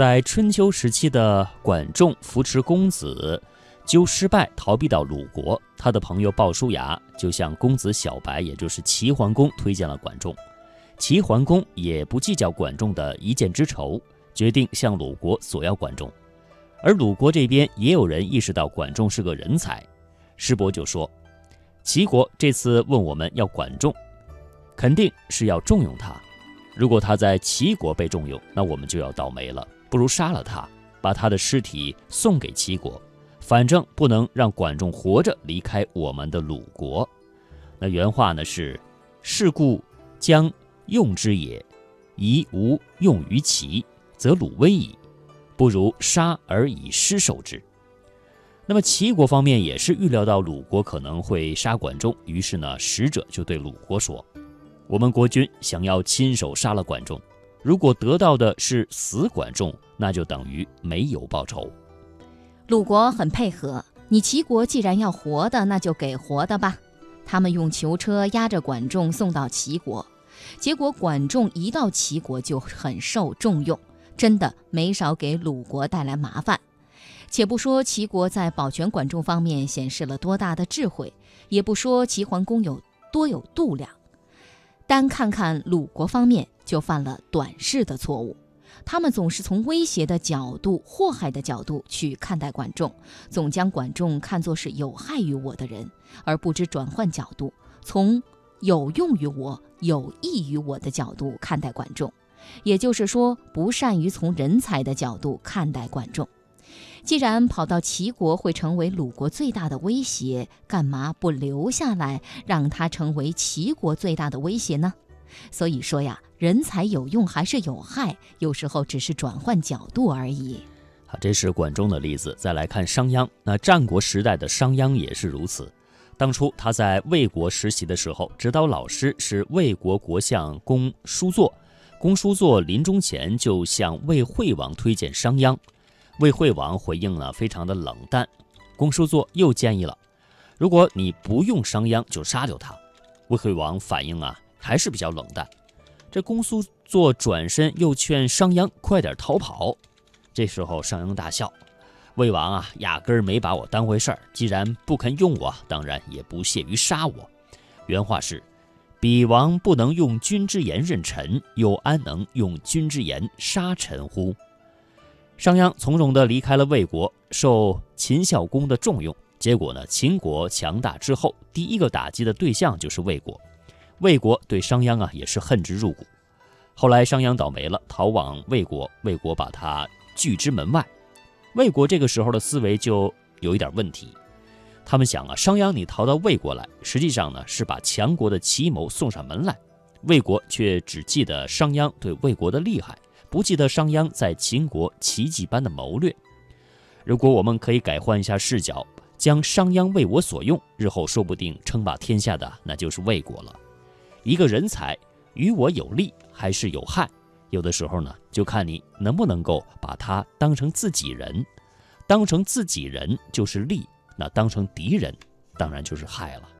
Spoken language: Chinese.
在春秋时期的管仲扶持公子纠失败，逃避到鲁国。他的朋友鲍叔牙就向公子小白，也就是齐桓公推荐了管仲。齐桓公也不计较管仲的一箭之仇，决定向鲁国索要管仲。而鲁国这边也有人意识到管仲是个人才，师伯就说：“齐国这次问我们要管仲，肯定是要重用他。如果他在齐国被重用，那我们就要倒霉了。不如杀了他，把他的尸体送给齐国，反正不能让管仲活着离开我们的鲁国。”那原话呢是：“是故将。”用之也，宜无用于齐，则鲁危矣。不如杀而以尸受之。那么齐国方面也是预料到鲁国可能会杀管仲，于是呢，使者就对鲁国说：“我们国君想要亲手杀了管仲，如果得到的是死管仲，那就等于没有报仇。”鲁国很配合，你齐国既然要活的，那就给活的吧。他们用囚车押着管仲送到齐国。结果管仲一到齐国就很受重用，真的没少给鲁国带来麻烦。且不说齐国在保全管仲方面显示了多大的智慧，也不说齐桓公有多有度量，单看看鲁国方面就犯了短视的错误。他们总是从威胁的角度、祸害的角度去看待管仲，总将管仲看作是有害于我的人，而不知转换角度，从。有用于我、有益于我的角度看待管仲，也就是说，不善于从人才的角度看待管仲。既然跑到齐国会成为鲁国最大的威胁，干嘛不留下来，让他成为齐国最大的威胁呢？所以说呀，人才有用还是有害，有时候只是转换角度而已。好，这是管仲的例子。再来看商鞅，那战国时代的商鞅也是如此。当初他在魏国实习的时候，指导老师是魏国国相公叔痤。公叔痤临终前就向魏惠王推荐商鞅，魏惠王回应了非常的冷淡。公叔痤又建议了，如果你不用商鞅，就杀掉他。魏惠王反应啊还是比较冷淡。这公叔痤转身又劝商鞅快点逃跑。这时候商鞅大笑。魏王啊，压根儿没把我当回事儿。既然不肯用我，当然也不屑于杀我。原话是：“彼王不能用君之言任臣，又安能用君之言杀臣乎？”商鞅从容地离开了魏国，受秦孝公的重用。结果呢，秦国强大之后，第一个打击的对象就是魏国。魏国对商鞅啊，也是恨之入骨。后来商鞅倒霉了，逃往魏国，魏国把他拒之门外。魏国这个时候的思维就有一点问题，他们想啊，商鞅你逃到魏国来，实际上呢是把强国的奇谋送上门来。魏国却只记得商鞅对魏国的厉害，不记得商鞅在秦国奇迹般的谋略。如果我们可以改换一下视角，将商鞅为我所用，日后说不定称霸天下的那就是魏国了。一个人才与我有利还是有害？有的时候呢，就看你能不能够把他当成自己人，当成自己人就是利，那当成敌人，当然就是害了。